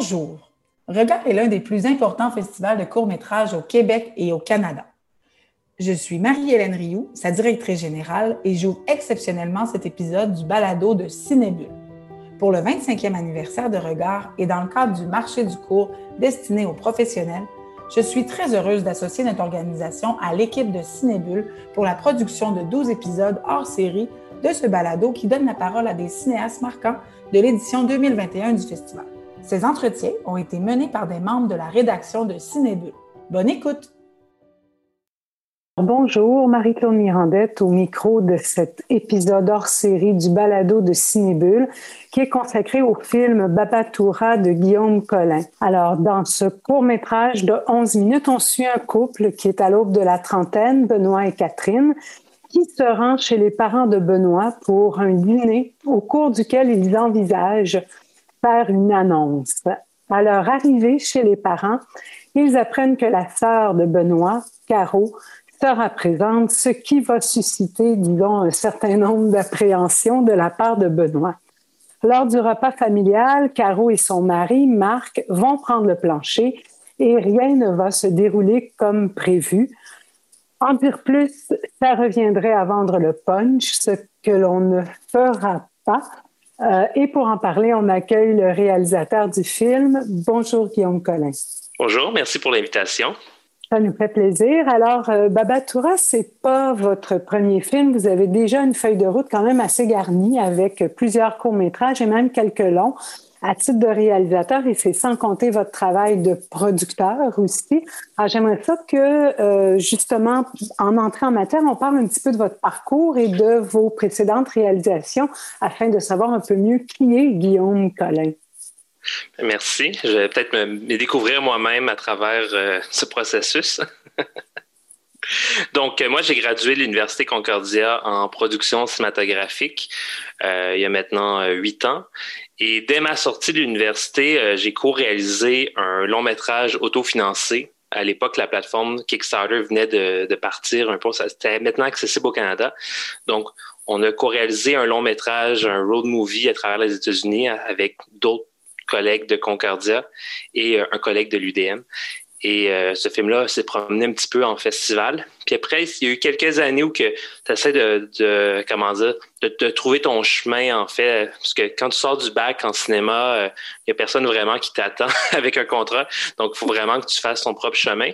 Bonjour. Regard est l'un des plus importants festivals de courts-métrages au Québec et au Canada. Je suis Marie-Hélène Rioux, sa directrice générale, et j'ouvre exceptionnellement cet épisode du balado de Cinébule. Pour le 25e anniversaire de Regard et dans le cadre du marché du cours destiné aux professionnels, je suis très heureuse d'associer notre organisation à l'équipe de Cinébule pour la production de 12 épisodes hors série de ce balado qui donne la parole à des cinéastes marquants de l'édition 2021 du festival. Ces entretiens ont été menés par des membres de la rédaction de Cinébule. Bonne écoute! Bonjour, Marie-Claude Mirandette au micro de cet épisode hors série du balado de Cinébule qui est consacré au film Babatoura de Guillaume Collin. Alors, dans ce court métrage de 11 minutes, on suit un couple qui est à l'aube de la trentaine, Benoît et Catherine, qui se rend chez les parents de Benoît pour un dîner au cours duquel ils envisagent faire une annonce. À leur arrivée chez les parents, ils apprennent que la sœur de Benoît, Caro, sera présente, ce qui va susciter, disons, un certain nombre d'appréhensions de la part de Benoît. Lors du repas familial, Caro et son mari, Marc, vont prendre le plancher et rien ne va se dérouler comme prévu. En dire plus, ça reviendrait à vendre le punch, ce que l'on ne fera pas. Euh, et pour en parler, on accueille le réalisateur du film. Bonjour Guillaume Collin. Bonjour, merci pour l'invitation. Ça nous fait plaisir. Alors, euh, Babatoura, c'est pas votre premier film. Vous avez déjà une feuille de route quand même assez garnie avec plusieurs courts-métrages et même quelques longs à titre de réalisateur et c'est sans compter votre travail de producteur aussi. Alors, j'aimerais ça que, euh, justement, en entrant en matière, on parle un petit peu de votre parcours et de vos précédentes réalisations afin de savoir un peu mieux qui est Guillaume Collin. Merci. Je vais peut-être me, découvrir moi-même à travers euh, ce processus. Donc, euh, moi, j'ai gradué de l'Université Concordia en production cinématographique euh, il y a maintenant huit ans. Et dès ma sortie de l'université, j'ai co-réalisé un long métrage autofinancé. À l'époque, la plateforme Kickstarter venait de, de partir un peu. C'était maintenant accessible au Canada. Donc, on a co-réalisé un long métrage, un road movie à travers les États-Unis avec d'autres collègue de Concordia et euh, un collègue de l'UDM. Et euh, ce film-là s'est promené un petit peu en festival. Puis après, il y a eu quelques années où tu essaies de, comment dire, de, trouver ton chemin, en fait. Parce que quand tu sors du bac en cinéma, il euh, n'y a personne vraiment qui t'attend avec un contrat. Donc, il faut vraiment que tu fasses ton propre chemin.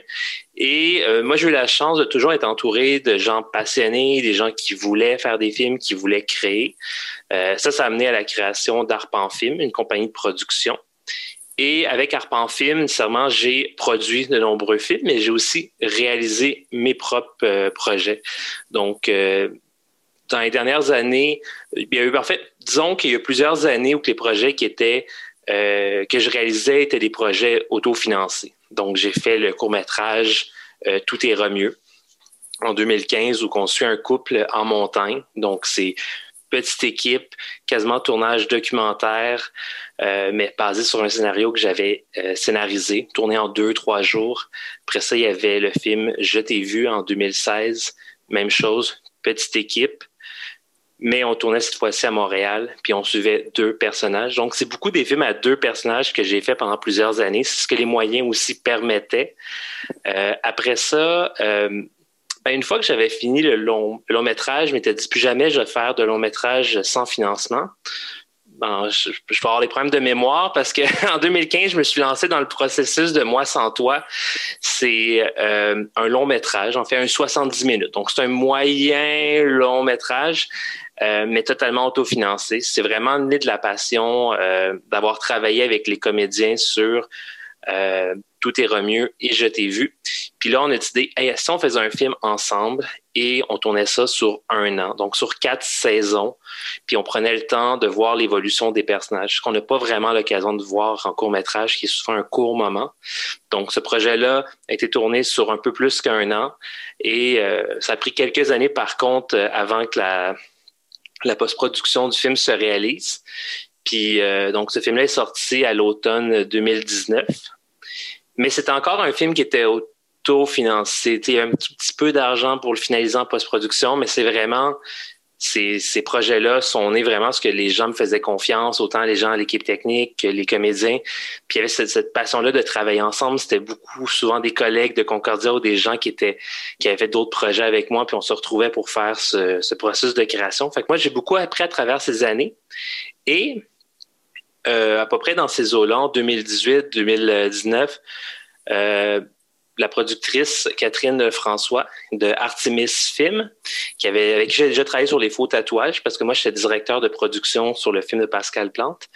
Et moi, j'ai eu la chance de toujours être entouré de gens passionnés, des gens qui voulaient faire des films, qui voulaient créer. ça, ça a amené à la création d'Arpan Film, une compagnie de production. Et avec Arpan Film, nécessairement, j'ai produit de nombreux films, mais j'ai aussi réalisé mes propres euh, projets. Donc, euh, dans les dernières années, il y a eu, en fait, disons qu'il y a plusieurs années où les projets qui étaient euh, que je réalisais étaient des projets autofinancés. Donc, j'ai fait le court métrage Tout ira mieux en 2015 où on suit un couple en montagne. Donc, c'est petite équipe, quasiment tournage documentaire, euh, mais basé sur un scénario que j'avais euh, scénarisé, tourné en deux, trois jours. Après ça, il y avait le film Je t'ai vu en 2016, même chose, petite équipe. Mais on tournait cette fois-ci à Montréal, puis on suivait deux personnages. Donc, c'est beaucoup des films à deux personnages que j'ai fait pendant plusieurs années. C'est ce que les moyens aussi permettaient. Euh, après ça, ben, une fois que j'avais fini le long, long métrage, je m'étais dit plus jamais je vais faire de long métrage sans financement. Ben, je, vais avoir des problèmes de mémoire parce qu'en 2015, je me suis lancé dans le processus de Moi sans toi. C'est euh, un long métrage, en fait un 70 minutes. Donc, c'est un moyen long métrage, euh, mais totalement autofinancé. C'est vraiment né de la passion euh, d'avoir travaillé avec les comédiens sur euh, tout est mieux et Je t'ai vu. Puis là, on a décidé, hey, si on faisait un film ensemble et on tournait ça sur un an, donc sur quatre saisons, puis on prenait le temps de voir l'évolution des personnages, ce qu'on n'a pas vraiment l'occasion de voir en court métrage, qui est souvent un court moment. Donc, ce projet-là a été tourné sur un peu plus qu'un an et euh, ça a pris quelques années, par contre, euh, avant que la, la post-production du film se réalise. Puis euh, donc ce film-là est sorti à l'automne 2019. Mais c'était encore un film qui était autofinancé. Il y a un petit peu d'argent pour le finaliser en post-production, mais c'est vraiment ces, ces projets-là sont nés vraiment parce que les gens me faisaient confiance, autant les gens à l'équipe technique que les comédiens. Puis il y avait cette, cette passion-là de travailler ensemble. C'était beaucoup, souvent des collègues de Concordia ou des gens qui étaient qui avaient d'autres projets avec moi, puis on se retrouvait pour faire ce, ce processus de création. Fait que moi, j'ai beaucoup appris à travers ces années. Et euh, à peu près dans ces eaux-là, en 2018-2019, euh, la productrice Catherine François de Artemis Film, qui avait, avec qui j'ai déjà travaillé sur les faux tatouages, parce que moi, j'étais directeur de production sur le film de Pascal Plante.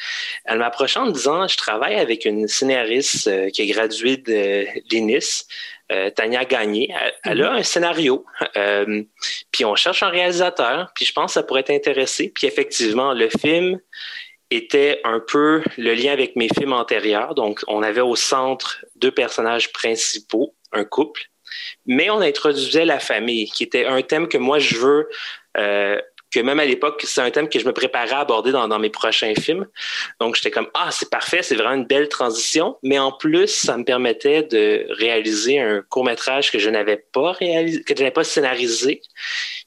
Elle m'a approché en me disant, je travaille avec une scénariste euh, qui est graduée de l'INIS, euh, Tania Gagné. Elle, a un scénario, euh, puis on cherche un réalisateur, puis je pense que ça pourrait t'intéresser. Puis effectivement, le film était un peu le lien avec mes films antérieurs. Donc, on avait au centre deux personnages principaux, un couple, mais on introduisait la famille, qui était un thème que moi je veux, euh, que même à l'époque, c'est un thème que je me préparais à aborder dans, dans mes prochains films. Donc, j'étais comme, ah, c'est parfait, c'est vraiment une belle transition. Mais en plus, ça me permettait de réaliser un court métrage que je n'avais pas réalisé, que je n'avais pas scénarisé.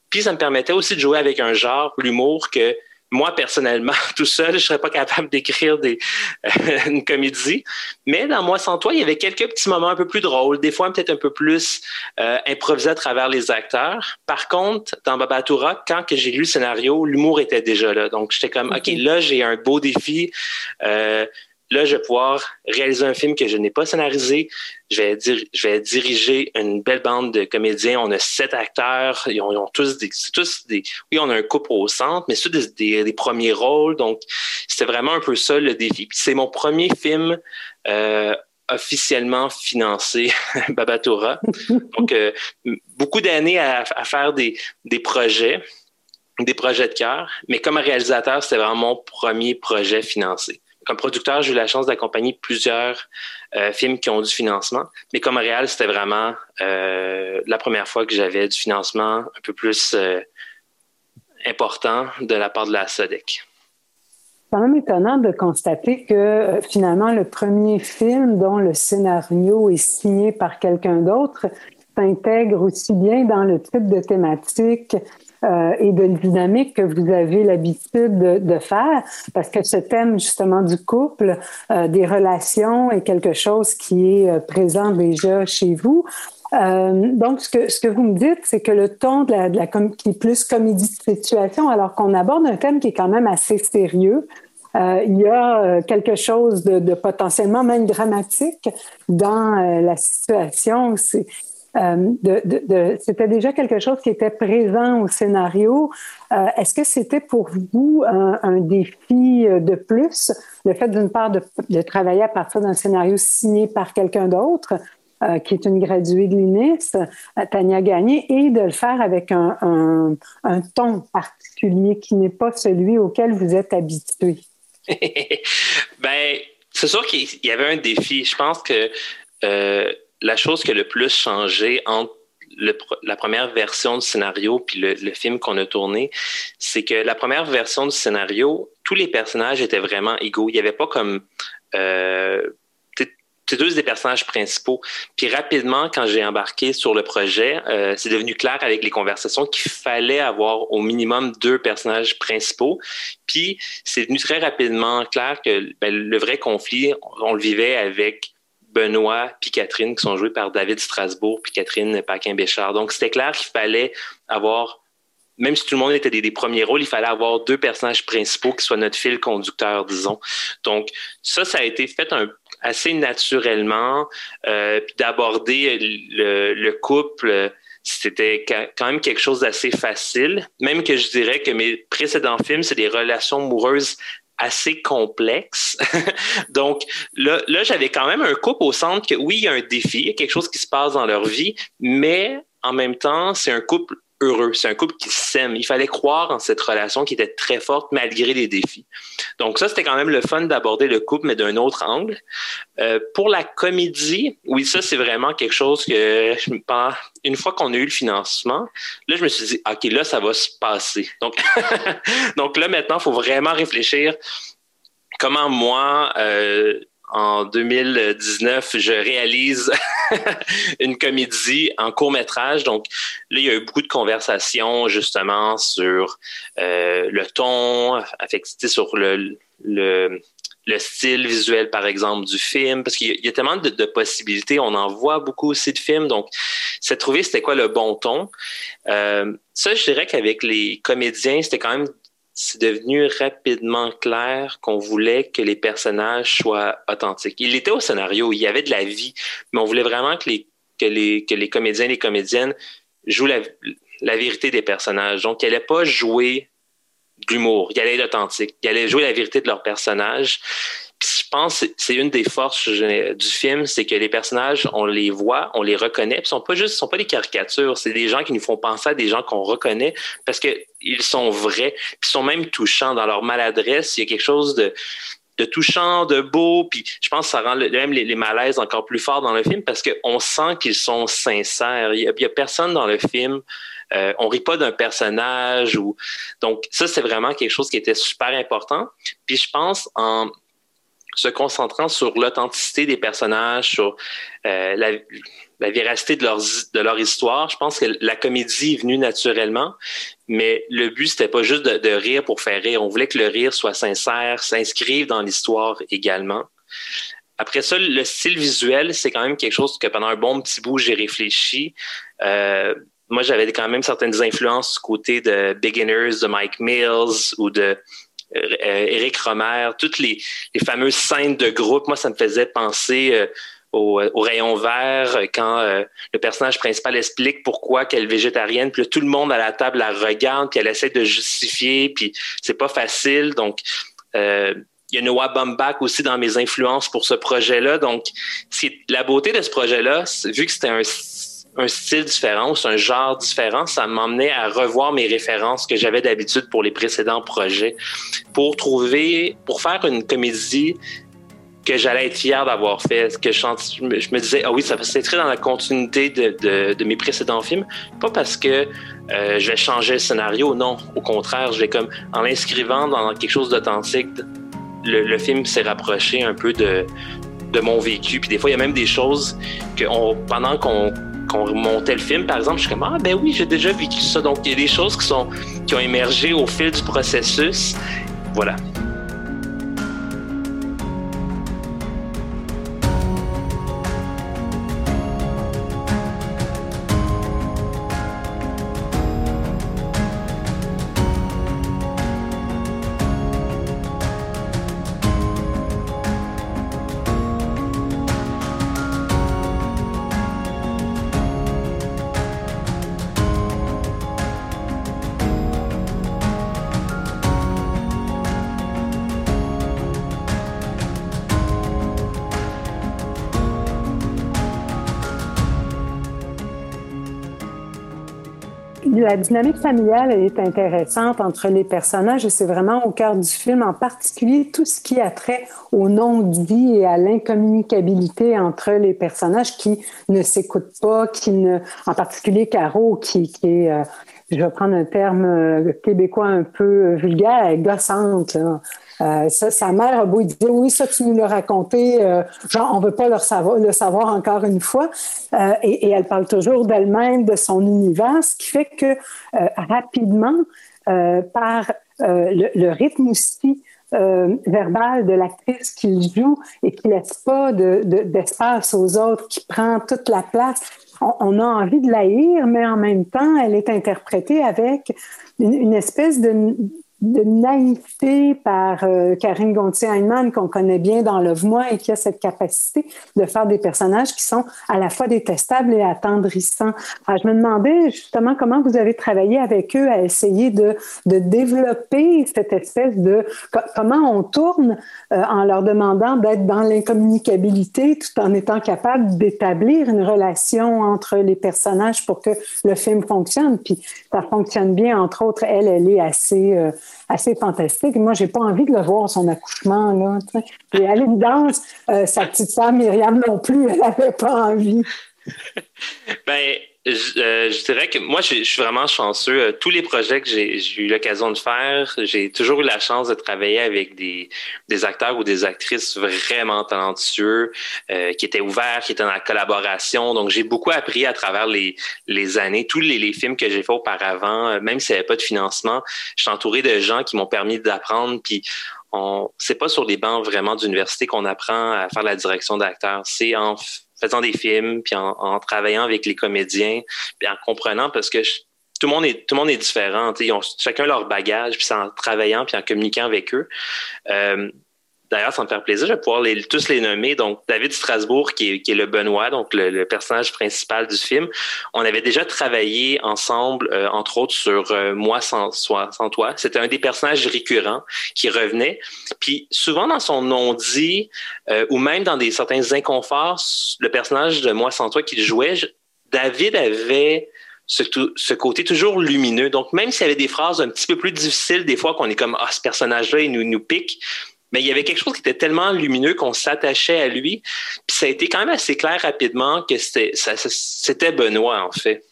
Puis, ça me permettait aussi de jouer avec un genre, l'humour, que moi, personnellement, tout seul, je serais pas capable d'écrire des, euh, une comédie. Mais dans Moi sans toi, il y avait quelques petits moments un peu plus drôles, des fois peut-être un peu plus euh, improvisés à travers les acteurs. Par contre, dans Babatura, quand que j'ai lu le scénario, l'humour était déjà là. Donc, j'étais comme, OK, là, j'ai un beau défi. Euh, Là, je vais pouvoir réaliser un film que je n'ai pas scénarisé. Je vais, je vais diriger une belle bande de comédiens. On a sept acteurs. Ils ont, tous des, tous des, oui, on a un couple au centre, mais c'est des, des, premiers rôles. Donc, c'était vraiment un peu ça le défi. c'est mon premier film euh, officiellement financé, Babatora. Donc, euh, beaucoup d'années à, à, faire des, des projets, des projets de cœur. Mais comme réalisateur, c'était vraiment mon premier projet financé comme producteur, j'ai eu la chance d'accompagner plusieurs euh, films qui ont du financement. Mais comme réel, c'était vraiment euh, la première fois que j'avais du financement un peu plus euh, important de la part de la SODEC. C'est quand même étonnant de constater que finalement, le premier film dont le scénario est signé par quelqu'un d'autre s'intègre aussi bien dans le type de thématique euh, et de dynamique que vous avez l'habitude de, faire, parce que ce thème justement du couple, euh, des relations est quelque chose qui est euh, présent déjà chez vous. donc, ce que, ce que vous me dites, c'est que le ton de la, qui est plus comédie de situation, alors qu'on aborde un thème qui est quand même assez sérieux, il y a quelque chose de, de, potentiellement même dramatique dans la situation. C'est, euh, c'était déjà quelque chose qui était présent au scénario. Euh, est-ce que c'était pour vous un, défi euh, de plus, le fait d'une part de, travailler à partir d'un scénario signé par quelqu'un d'autre, qui est une graduée de l'UNIS, Tania Gagné, et de le faire avec un, ton particulier qui n'est pas celui auquel vous êtes habitué? ben, c'est sûr qu'il y avait un défi. Je pense que la chose qui a le plus changé entre la première version du scénario puis le, film qu'on a tourné, c'est que la première version du scénario, tous les personnages étaient vraiment égaux. Il n'y avait pas comme euh, c'est deux des personnages principaux. Puis rapidement, quand j'ai embarqué sur le projet, euh, c'est devenu clair avec les conversations qu'il fallait avoir au minimum deux personnages principaux. Puis c'est devenu très rapidement clair que ben, le vrai conflit, on le vivait avec Benoît puis Catherine qui sont joués par David Strasbourg puis Catherine Paquin-Béchard. Donc, c'était clair qu'il fallait avoir, même si tout le monde était des, premiers rôles, il fallait avoir deux personnages principaux qui soient notre fil conducteur, disons. Donc, ça, ça a été fait un, assez naturellement. Euh, d'aborder le, le couple c'était quand même quelque chose d'assez facile, même que je dirais que mes précédents films, c'est des relations amoureuses assez complexe. Donc là, là j'avais quand même un couple au centre que oui, il y a un défi, il y a quelque chose qui se passe dans leur vie, mais en même temps, c'est un couple heureux. C'est un couple qui s'aime. Il fallait croire en cette relation qui était très forte malgré les défis. Donc ça, c'était quand même le fun d'aborder le couple, mais d'un autre angle. Euh, pour la comédie, oui, ça, c'est vraiment quelque chose que je une fois qu'on a eu le financement, là, je me suis dit, OK, là, ça va se passer. Donc, donc là, maintenant, il faut vraiment réfléchir comment moi, euh, en 2019, je réalise une comédie en court métrage. Donc là, il y a eu beaucoup de conversations justement sur euh, le ton, affecté sur le, le, le, style visuel, par exemple, du film, parce qu'il y, a tellement de, de, possibilités. On en voit beaucoup aussi de films. Donc, c'est trouver c'était quoi le bon ton? Euh, ça, je dirais qu'avec les comédiens, c'était quand même c'est devenu rapidement clair qu'on voulait que les personnages soient authentiques. Il était au scénario, il y avait de la vie, mais on voulait vraiment que les, que les, que les comédiens et les comédiennes jouent la, la vérité des personnages. Donc, ils n'allaient pas jouer de l'humour, ils allaient être authentiques, ils allaient jouer la vérité de leurs personnages je pense que c'est une des forces du film, c'est que les personnages, on les voit, on les reconnaît. Ils sont pas juste, sont pas des caricatures, c'est des gens qui nous font penser à des gens qu'on reconnaît parce qu'ils sont vrais, puis ils sont même touchants dans leur maladresse. Il y a quelque chose de de touchant, de beau, puis je pense que ça rend même les, malaises encore plus forts dans le film parce qu'on sent qu'ils sont sincères. Il y, a, personne dans le film, euh, on rit pas d'un personnage ou donc ça c'est vraiment quelque chose qui était super important. Puis je pense en se concentrant sur l'authenticité des personnages, sur euh, la, véracité de leur, histoire. Je pense que la comédie est venue naturellement, mais le but, c'était pas juste de, de, rire pour faire rire. On voulait que le rire soit sincère, s'inscrive dans l'histoire également. Après ça, le style visuel, c'est quand même quelque chose que pendant un bon petit bout, j'ai réfléchi. Euh, moi, j'avais quand même certaines influences du côté de Beginners, de Mike Mills ou de Eric euh, Romer, toutes les, fameuses scènes de groupe, moi, ça me faisait penser euh, au, rayon vert quand euh, le personnage principal explique pourquoi qu'elle est végétarienne, puis tout le monde à la table la regarde, puis elle essaie de justifier, puis c'est pas facile. Donc, il y a Noah Baumbach aussi dans mes influences pour ce projet-là. Donc, la beauté de ce projet-là, vu que c'était un un style différent, c'est un genre différent, ça m'emmenait à revoir mes références que j'avais d'habitude pour les précédents projets, pour trouver, pour faire une comédie que j'allais être fier d'avoir fait, que je, me disais, ah oui, ça très dans la continuité de, mes précédents films, pas parce que euh, je vais changer le scénario, non, au contraire, je vais comme, en l'inscrivant dans quelque chose d'authentique, le, le, film s'est rapproché un peu de, de mon vécu, puis des fois, il y a même des choses que on, pendant qu'on qu'on montait le film, par exemple, je suis comme Ah ben oui, j'ai déjà vécu ça. Donc il y a des choses qui sont qui ont émergé au fil du processus. Voilà. La dynamique familiale est intéressante entre les personnages et c'est vraiment au cœur du film, en particulier tout ce qui a trait au non-dit et à l'incommunicabilité entre les personnages qui ne s'écoutent pas, qui ne, en particulier Caro, qui, qui est, euh, je vais prendre un terme euh, québécois un peu vulgaire, gossante. Euh, sa mère a beau dire oui, ça tu nous l'as raconté, euh, genre on veut pas le savoir, le savoir encore une fois. Euh, et, elle parle toujours d'elle-même, de son univers, ce qui fait que rapidement, par le, le, rythme aussi verbal de l'actrice qu'il joue et qui laisse pas d'espace de, aux autres, qui prend toute la place, on, a envie de la lire, mais en même temps, elle est interprétée avec une espèce de de naïveté par euh, Karine Gontier-Heinemann, qu'on connaît bien dans Love-moi et qui a cette capacité de faire des personnages qui sont à la fois détestables et attendrissants. Alors, je me demandais justement comment vous avez travaillé avec eux à essayer de, de développer cette espèce de... comment on tourne euh, en leur demandant d'être dans l'incommunicabilité tout en étant capable d'établir une relation entre les personnages pour que le film fonctionne. Puis ça fonctionne bien, entre autres, elle, elle est assez... Euh, assez fantastique. Moi, j'ai pas envie de le voir, son accouchement, là. Et à l'évidence, euh, sa petite femme, Myriam, non plus, elle n'avait pas envie. Ben, euh, je, dirais que moi, je, suis vraiment chanceux. Euh, tous les projets que j'ai eu l'occasion de faire, j'ai toujours eu la chance de travailler avec des, acteurs ou des actrices vraiment talentueux, euh, qui étaient ouverts, qui étaient dans la collaboration. Donc, j'ai beaucoup appris à travers les, années. Tous les, films que j'ai fait auparavant, même s'il n'y avait pas de financement, je suis entouré de gens qui m'ont permis d'apprendre. Puis, c'est pas sur les bancs vraiment d'université qu'on apprend à faire la direction d'acteurs. C'est en faisant des films, puis en, travaillant avec les comédiens, puis en comprenant parce que tout le monde est tout le monde est différent. Ils ont chacun leur bagage, puis c'est en travaillant puis en communiquant avec eux. Euh, D'ailleurs, ça me fait plaisir, vais pouvoir les, tous les nommer. Donc, David Strasbourg, qui est, le Benoît, donc le, personnage principal du film. On avait déjà travaillé ensemble, euh, entre autres, sur euh, Moi sans, toi. C'était un des personnages récurrents qui revenait. Puis, souvent dans son non-dit, euh, ou même dans des certains inconforts, le personnage de Moi sans toi qu'il jouait, David avait ce, côté toujours lumineux. Donc, même s'il y avait des phrases un petit peu plus difficiles, des fois qu'on est comme, ah, ce personnage-là, il nous pique, mais il y avait quelque chose qui était tellement lumineux qu'on s'attachait à lui. Puis ça a été quand même assez clair rapidement que c'était Benoît, en fait.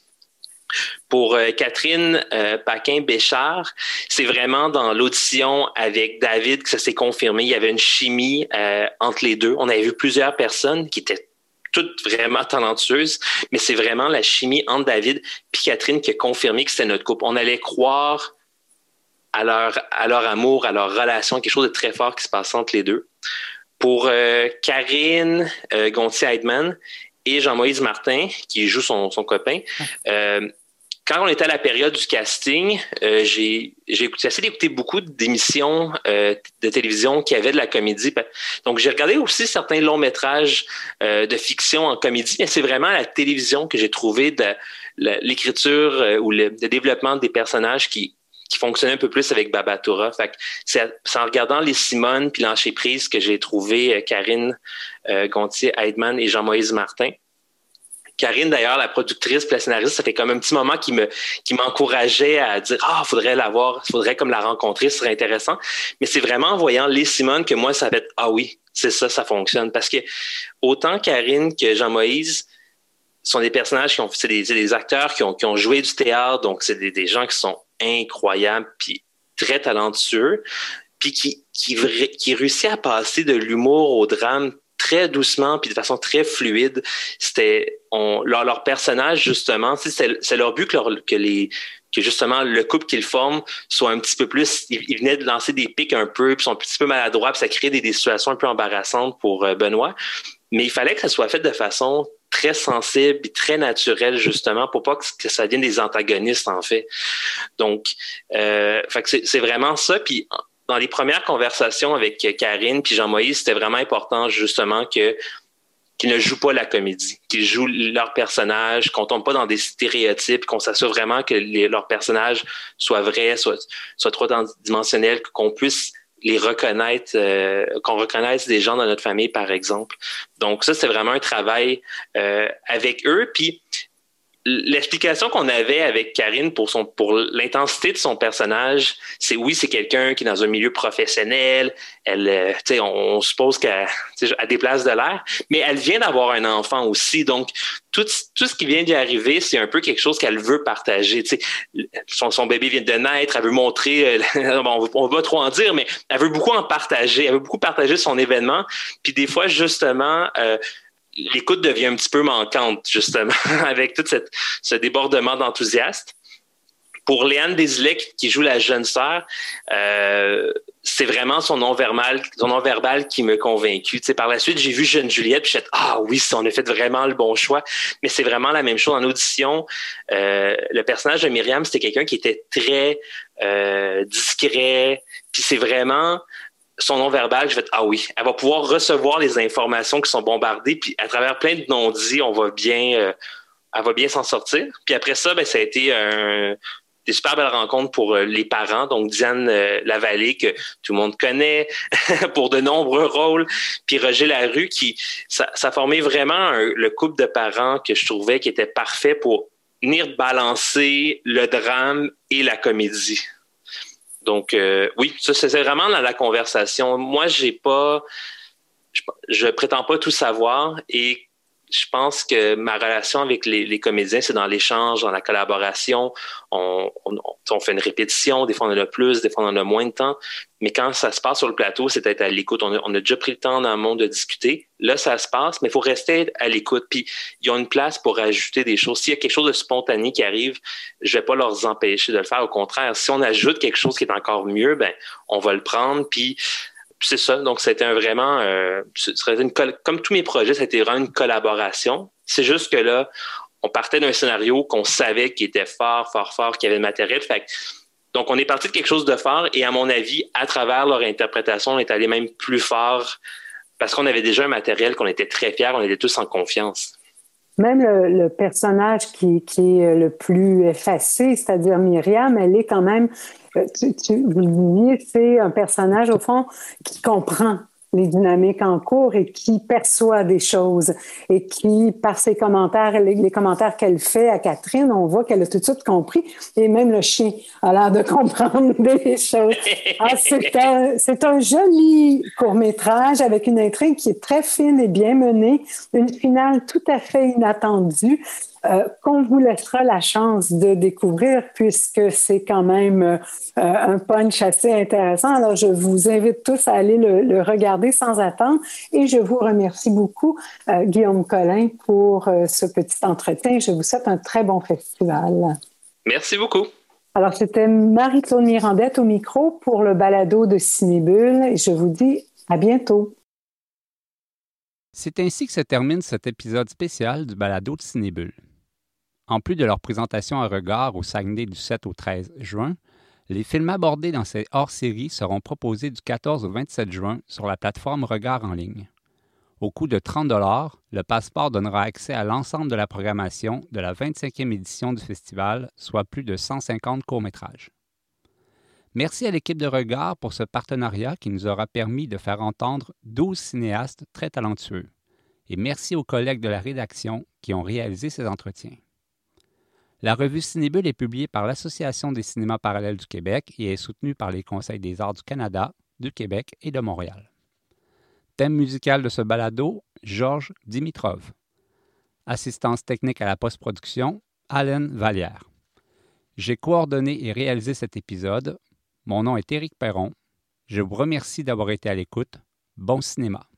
Pour euh, Catherine euh, Paquin-Béchard, c'est vraiment dans l'audition avec David que ça s'est confirmé. Il y avait une chimie euh, entre les deux. On avait vu plusieurs personnes qui étaient toutes vraiment talentueuses, mais c'est vraiment la chimie entre David et Catherine qui a confirmé que c'était notre couple. On allait croire à leur, à leur amour, à leur relation, quelque chose de très fort qui se passe entre les deux. Pour euh, Karine euh, Gontier-Heidman et Jean-Moïse Martin, qui joue son, son copain, euh, quand on était à la période du casting, euh, j'ai essayé d'écouter beaucoup d'émissions euh, de télévision qui avaient de la comédie. Donc, j'ai regardé aussi certains longs métrages euh, de fiction en comédie, mais c'est vraiment à la télévision que j'ai trouvé l'écriture ou le, le, développement des personnages qui, qui fonctionnait un peu plus avec Babatura. Fait c'est en regardant les Simone puis l'Encher Prise que j'ai trouvé euh, Karine euh, Gontier, Heidman et Jean-Moïse Martin. Karine, d'ailleurs, la productrice, la scénariste, ça fait comme un petit moment qui me qui m'encourageait à dire ah, faudrait la voir, faudrait comme la rencontrer, ce serait intéressant. Mais c'est vraiment en voyant les Simone que moi ça fait ah oui, c'est ça, ça fonctionne parce que autant Karine que Jean-Moïse sont des personnages qui ont c'est des, acteurs qui ont qui ont joué du théâtre, donc c'est des gens qui sont incroyable, puis très talentueux, puis qui, qui, réussit à passer de l'humour au drame très doucement puis de façon très fluide. C'était leur, leur personnage justement, c'est leur but que, les que justement le couple qu'ils forment soit un petit peu plus. Ils, venaient de lancer des pics un peu, puis sont un petit peu maladroits, puis ça crée des, des situations un peu embarrassantes pour euh, Benoît. Mais il fallait que ça soit fait de façon très sensible et très naturel justement pour pas que, ça devienne des antagonistes en fait. Donc, euh, c'est vraiment ça. Puis dans les premières conversations avec Karine puis Jean-Moïse, c'était vraiment important justement que qu'ils ne jouent pas la comédie, qu'ils jouent leur personnage, qu'on tombe pas dans des stéréotypes, qu'on s'assure vraiment que les, leur personnage soit vrai, soit, soit dimensionnel, qu'on puisse les reconnaître, euh, qu'on reconnaisse des gens dans notre famille, par exemple. Donc ça, c'est vraiment un travail euh, avec eux. Puis l'explication qu'on avait avec Karine pour son pour l'intensité de son personnage, c'est oui, c'est quelqu'un qui est dans un milieu professionnel. Elle, euh, tu sais, on, suppose qu'elle a des places de l'air, mais elle vient d'avoir un enfant aussi. Donc tout, tout ce qui vient d'y arriver, c'est un peu quelque chose qu'elle veut partager. Tu sais, son, son bébé vient de naître, elle veut montrer. Euh, on, on va trop en dire, mais elle veut beaucoup en partager. Elle veut beaucoup partager son événement. Puis des fois, justement. Euh, l'écoute devient un petit peu manquante, justement, avec tout cette, ce débordement d'enthousiasme. Pour Léane Desilets, qui joue la jeune sœur, euh, c'est vraiment son non-verbal, son non-verbal qui me convaincu. Tu sais, par la suite, j'ai vu Jeune Juliette, puis j'ai dit, ah oui, on a fait vraiment le bon choix. Mais c'est vraiment la même chose en audition. Euh, le personnage de Myriam, c'était quelqu'un qui était très euh, discret. Puis c'est vraiment son non-verbal, je vais être, ah oui, elle va pouvoir recevoir les informations qui sont bombardées, puis à travers plein de non-dits, on va bien, euh, elle va bien s'en sortir. Puis après ça, ben, ça a été un, des super belles rencontres pour euh, les parents. Donc, Diane euh, Lavallée, que tout le monde connaît pour de nombreux rôles, puis Roger Larue, qui, ça, ça formait vraiment le couple de parents que je trouvais qui était parfait pour venir balancer le drame et la comédie. Donc, euh, oui, ça, c'est vraiment dans la conversation. Moi, j'ai pas, je, je, prétends pas tout savoir et je pense que ma relation avec les, comédiens, c'est dans l'échange, dans la collaboration. On, fait une répétition, des fois on en a plus, des fois on en a moins de temps. Mais quand ça se passe sur le plateau, c'est être à l'écoute. On a, déjà pris le temps dans le monde de discuter. Là, ça se passe, mais il faut rester à l'écoute. Puis, il y a une place pour ajouter des choses. S'il y a quelque chose de spontané qui arrive, je vais pas leur empêcher de le faire. Au contraire, si on ajoute quelque chose qui est encore mieux, ben, on va le prendre. Puis, c'est ça. Donc, c'était un vraiment, euh, une, comme tous mes projets, c'était vraiment une collaboration. C'est juste que là, on partait d'un scénario qu'on savait qui était fort, fort, fort, qui avait le matériel. Donc, on est parti de quelque chose de fort et à mon avis, à travers leur interprétation, on est allé même plus fort parce qu'on avait déjà un matériel qu'on était très fiers, on était tous en confiance. Même le, personnage qui, est le plus effacé, c'est-à-dire Myriam, elle est quand même tu, tu, vous le disiez, c'est un personnage, au fond, qui comprend les dynamiques en cours et qui perçoit des choses et qui, par ses commentaires, les, commentaires qu'elle fait à Catherine, on voit qu'elle a tout de suite compris et même le chien a l'air de comprendre des choses. Ah, c'est un, c'est un joli court-métrage avec une intrigue qui est très fine et bien menée, une finale tout à fait inattendue. Euh, qu'on vous laissera la chance de découvrir puisque c'est quand même euh, un punch assez intéressant. Alors, je vous invite tous à aller le, regarder sans attendre et je vous remercie beaucoup, euh, Guillaume Collin, pour ce petit entretien. Je vous souhaite un très bon festival. Merci beaucoup. Alors, c'était Marie-Claude Mirandette au micro pour le balado de Cinébule et je vous dis à bientôt. C'est ainsi que se termine cet épisode spécial du balado de Cinébule. En plus de leur présentation à regard au Saguenay du 7 au 13 juin, les films abordés dans ces hors-séries seront proposés du 14 au 27 juin sur la plateforme Regard en ligne. Au coût de 30 le passeport donnera accès à l'ensemble de la programmation de la 25e édition du festival, soit plus de 150 courts-métrages. Merci à l'équipe de Regard pour ce partenariat qui nous aura permis de faire entendre 12 cinéastes très talentueux. Et merci aux collègues de la rédaction qui ont réalisé ces entretiens. La revue Cinébule est publiée par l'Association des cinémas parallèles du Québec et est soutenue par les Conseils des arts du Canada, du Québec et de Montréal. Thème musical de ce balado, Georges Dimitrov. Assistance technique à la post-production, Alain Vallière. J'ai coordonné et réalisé cet épisode. Mon nom est Éric Perron. Je vous remercie d'avoir été à l'écoute. Bon cinéma.